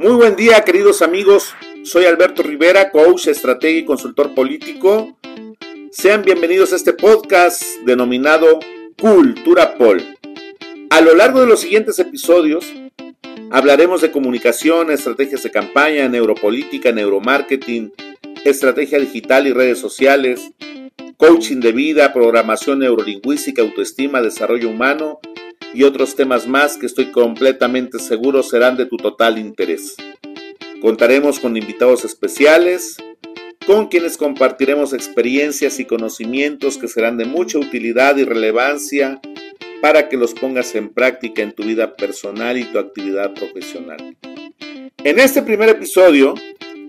Muy buen día, queridos amigos. Soy Alberto Rivera, coach, estratega y consultor político. Sean bienvenidos a este podcast denominado Cultura Pol. A lo largo de los siguientes episodios hablaremos de comunicación, estrategias de campaña, neuropolítica, neuromarketing, estrategia digital y redes sociales, coaching de vida, programación neurolingüística, autoestima, desarrollo humano y otros temas más que estoy completamente seguro serán de tu total interés. Contaremos con invitados especiales, con quienes compartiremos experiencias y conocimientos que serán de mucha utilidad y relevancia para que los pongas en práctica en tu vida personal y tu actividad profesional. En este primer episodio,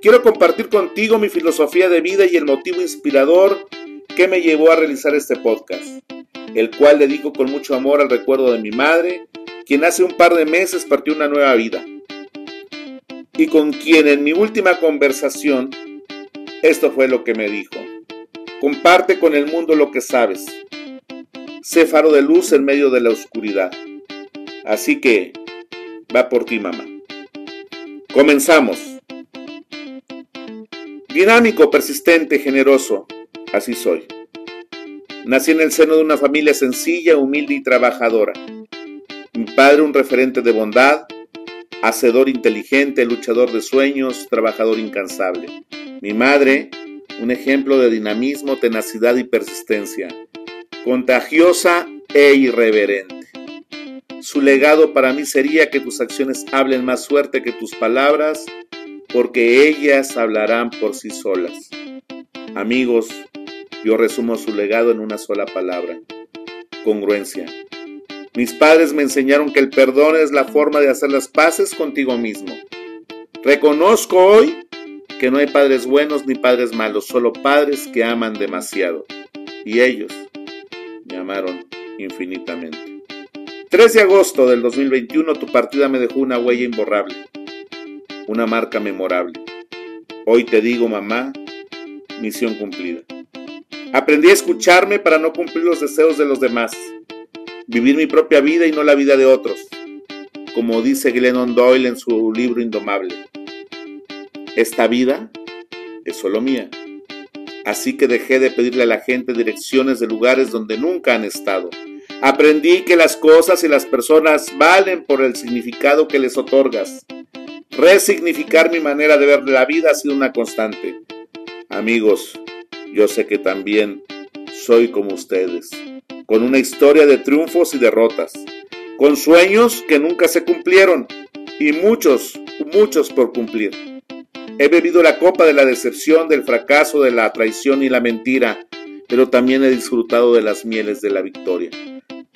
quiero compartir contigo mi filosofía de vida y el motivo inspirador que me llevó a realizar este podcast el cual dedico con mucho amor al recuerdo de mi madre, quien hace un par de meses partió una nueva vida, y con quien en mi última conversación, esto fue lo que me dijo. Comparte con el mundo lo que sabes. Sé faro de luz en medio de la oscuridad. Así que, va por ti, mamá. Comenzamos. Dinámico, persistente, generoso. Así soy. Nací en el seno de una familia sencilla, humilde y trabajadora. Mi padre un referente de bondad, hacedor inteligente, luchador de sueños, trabajador incansable. Mi madre un ejemplo de dinamismo, tenacidad y persistencia, contagiosa e irreverente. Su legado para mí sería que tus acciones hablen más suerte que tus palabras, porque ellas hablarán por sí solas. Amigos, yo resumo su legado en una sola palabra, congruencia. Mis padres me enseñaron que el perdón es la forma de hacer las paces contigo mismo. Reconozco hoy que no hay padres buenos ni padres malos, solo padres que aman demasiado. Y ellos me amaron infinitamente. 3 de agosto del 2021 tu partida me dejó una huella imborrable, una marca memorable. Hoy te digo, mamá, misión cumplida. Aprendí a escucharme para no cumplir los deseos de los demás, vivir mi propia vida y no la vida de otros, como dice Glennon Doyle en su libro Indomable. Esta vida es solo mía, así que dejé de pedirle a la gente direcciones de lugares donde nunca han estado. Aprendí que las cosas y las personas valen por el significado que les otorgas. Resignificar mi manera de ver la vida ha sido una constante. Amigos, yo sé que también soy como ustedes, con una historia de triunfos y derrotas, con sueños que nunca se cumplieron y muchos, muchos por cumplir. He bebido la copa de la decepción, del fracaso, de la traición y la mentira, pero también he disfrutado de las mieles de la victoria.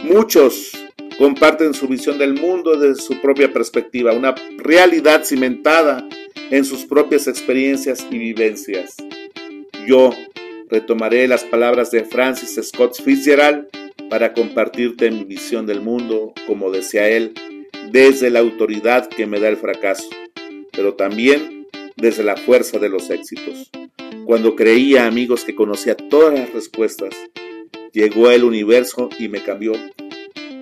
Muchos comparten su visión del mundo desde su propia perspectiva, una realidad cimentada en sus propias experiencias y vivencias. Yo retomaré las palabras de Francis Scott Fitzgerald para compartirte mi visión del mundo, como decía él, desde la autoridad que me da el fracaso, pero también desde la fuerza de los éxitos. Cuando creía, amigos, que conocía todas las respuestas, llegó el universo y me cambió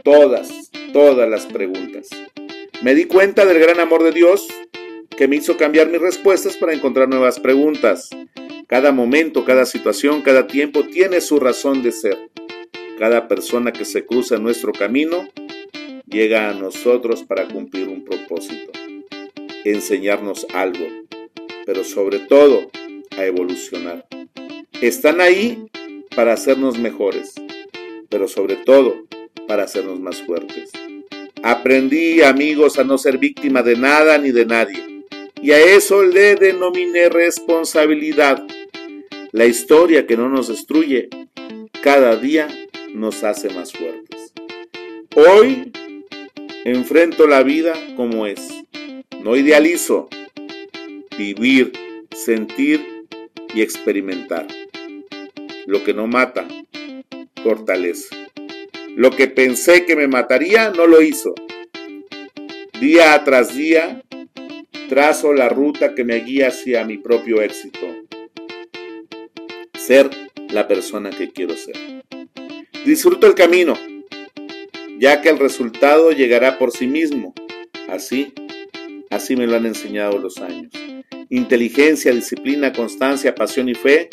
todas, todas las preguntas. Me di cuenta del gran amor de Dios que me hizo cambiar mis respuestas para encontrar nuevas preguntas. Cada momento, cada situación, cada tiempo tiene su razón de ser. Cada persona que se cruza en nuestro camino llega a nosotros para cumplir un propósito, enseñarnos algo, pero sobre todo a evolucionar. Están ahí para hacernos mejores, pero sobre todo para hacernos más fuertes. Aprendí, amigos, a no ser víctima de nada ni de nadie y a eso le denominé responsabilidad. La historia que no nos destruye, cada día nos hace más fuertes. Hoy enfrento la vida como es. No idealizo. Vivir, sentir y experimentar. Lo que no mata, fortalece. Lo que pensé que me mataría, no lo hizo. Día tras día trazo la ruta que me guía hacia mi propio éxito. Ser la persona que quiero ser. Disfruto el camino, ya que el resultado llegará por sí mismo. Así, Así me lo han enseñado los años. Inteligencia, disciplina, constancia, pasión y fe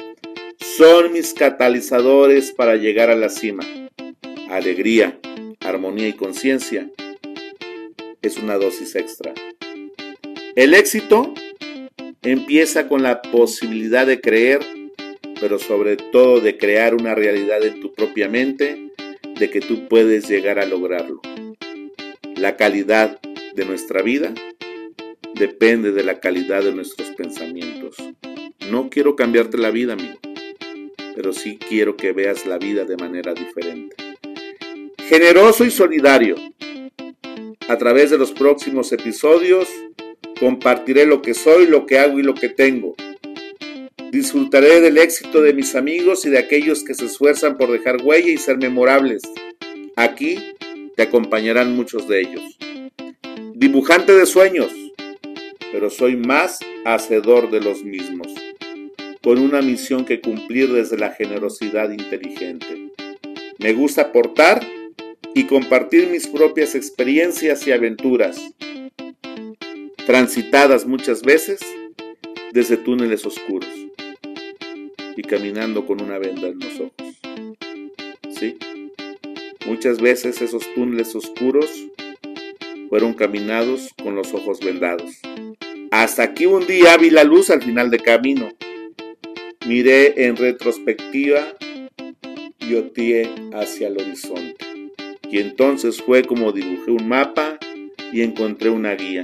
son mis catalizadores para llegar a la cima. Alegría, armonía y conciencia es una dosis extra. El éxito empieza con la posibilidad de creer, pero sobre todo de crear una realidad en tu propia mente de que tú puedes llegar a lograrlo. La calidad de nuestra vida depende de la calidad de nuestros pensamientos. No quiero cambiarte la vida, amigo, pero sí quiero que veas la vida de manera diferente. Generoso y solidario. A través de los próximos episodios compartiré lo que soy, lo que hago y lo que tengo. Disfrutaré del éxito de mis amigos y de aquellos que se esfuerzan por dejar huella y ser memorables. Aquí te acompañarán muchos de ellos. Dibujante de sueños, pero soy más hacedor de los mismos, con una misión que cumplir desde la generosidad inteligente. Me gusta aportar y compartir mis propias experiencias y aventuras, transitadas muchas veces desde túneles oscuros y caminando con una venda en los ojos. ¿Sí? Muchas veces esos túneles oscuros fueron caminados con los ojos vendados. Hasta que un día vi la luz al final del camino. Miré en retrospectiva y oteé hacia el horizonte. Y entonces fue como dibujé un mapa y encontré una guía.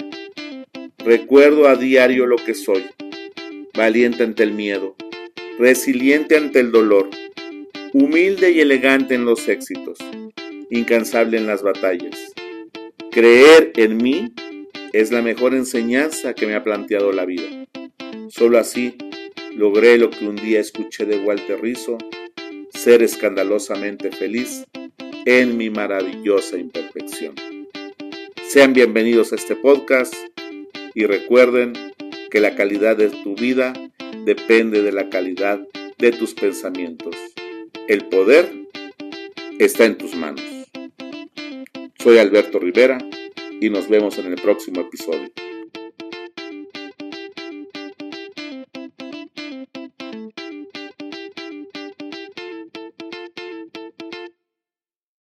Recuerdo a diario lo que soy, valiente ante el miedo, resiliente ante el dolor, humilde y elegante en los éxitos, incansable en las batallas. Creer en mí es la mejor enseñanza que me ha planteado la vida. Solo así logré lo que un día escuché de Walter Rizzo, ser escandalosamente feliz en mi maravillosa imperfección. Sean bienvenidos a este podcast y recuerden que la calidad de tu vida depende de la calidad de tus pensamientos. El poder está en tus manos. Soy Alberto Rivera y nos vemos en el próximo episodio.